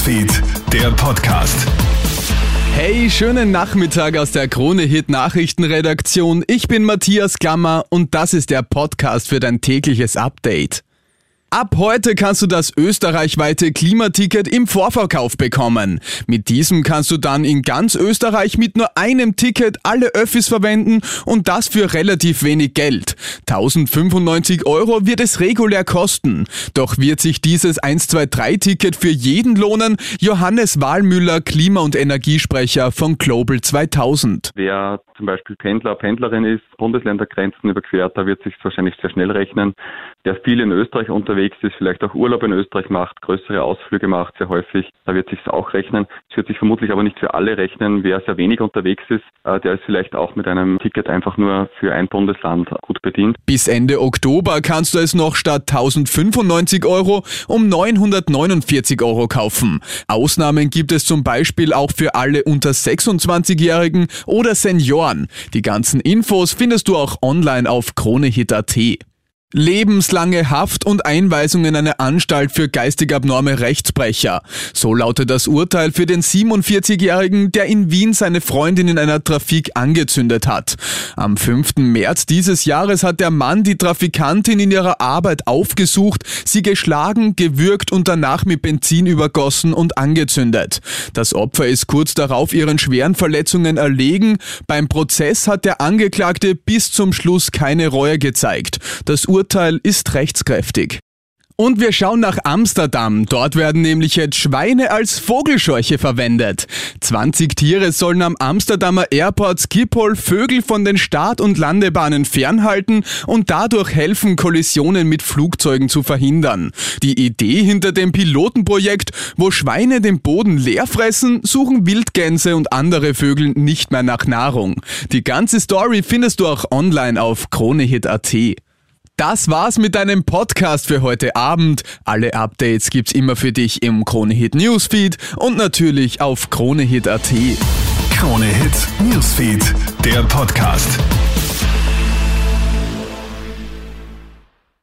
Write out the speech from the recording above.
Newsfeed, der Podcast. Hey, schönen Nachmittag aus der Krone Hit Nachrichtenredaktion. Ich bin Matthias Klammer und das ist der Podcast für dein tägliches Update. Ab heute kannst du das österreichweite Klimaticket im Vorverkauf bekommen. Mit diesem kannst du dann in ganz Österreich mit nur einem Ticket alle Öffis verwenden und das für relativ wenig Geld. 1095 Euro wird es regulär kosten. Doch wird sich dieses 123-Ticket für jeden lohnen? Johannes Wahlmüller, Klima- und Energiesprecher von Global 2000. Wer zum Beispiel Pendler, Pendlerin ist, Bundesländergrenzen überquert, da wird sich wahrscheinlich sehr schnell rechnen. Der viel in Österreich unterwegs ist, vielleicht auch Urlaub in Österreich macht, größere Ausflüge macht, sehr häufig, da wird sich auch rechnen. Es wird sich vermutlich aber nicht für alle rechnen. Wer sehr wenig unterwegs ist, äh, der ist vielleicht auch mit einem Ticket einfach nur für ein Bundesland gut bedient. Bis Ende Oktober kannst du es noch statt 1095 Euro um 949 Euro kaufen. Ausnahmen gibt es zum Beispiel auch für alle unter 26-Jährigen oder Senioren. Die ganzen Infos findest du auch online auf kronehit.at. Lebenslange Haft und Einweisung in eine Anstalt für geistig abnorme Rechtsbrecher. So lautet das Urteil für den 47-Jährigen, der in Wien seine Freundin in einer Trafik angezündet hat. Am 5. März dieses Jahres hat der Mann die Trafikantin in ihrer Arbeit aufgesucht, sie geschlagen, gewürgt und danach mit Benzin übergossen und angezündet. Das Opfer ist kurz darauf ihren schweren Verletzungen erlegen. Beim Prozess hat der Angeklagte bis zum Schluss keine Reue gezeigt. Das Urteil ist rechtskräftig. Und wir schauen nach Amsterdam. Dort werden nämlich jetzt Schweine als Vogelscheuche verwendet. 20 Tiere sollen am Amsterdamer Airport Schiphol Vögel von den Start- und Landebahnen fernhalten und dadurch helfen, Kollisionen mit Flugzeugen zu verhindern. Die Idee hinter dem Pilotenprojekt, wo Schweine den Boden leer fressen, suchen Wildgänse und andere Vögel nicht mehr nach Nahrung. Die ganze Story findest du auch online auf kronehit.at. Das war's mit deinem Podcast für heute Abend. Alle Updates gibt's immer für dich im Kronehit Newsfeed und natürlich auf kronehit.at. Krone Hit Newsfeed, der Podcast.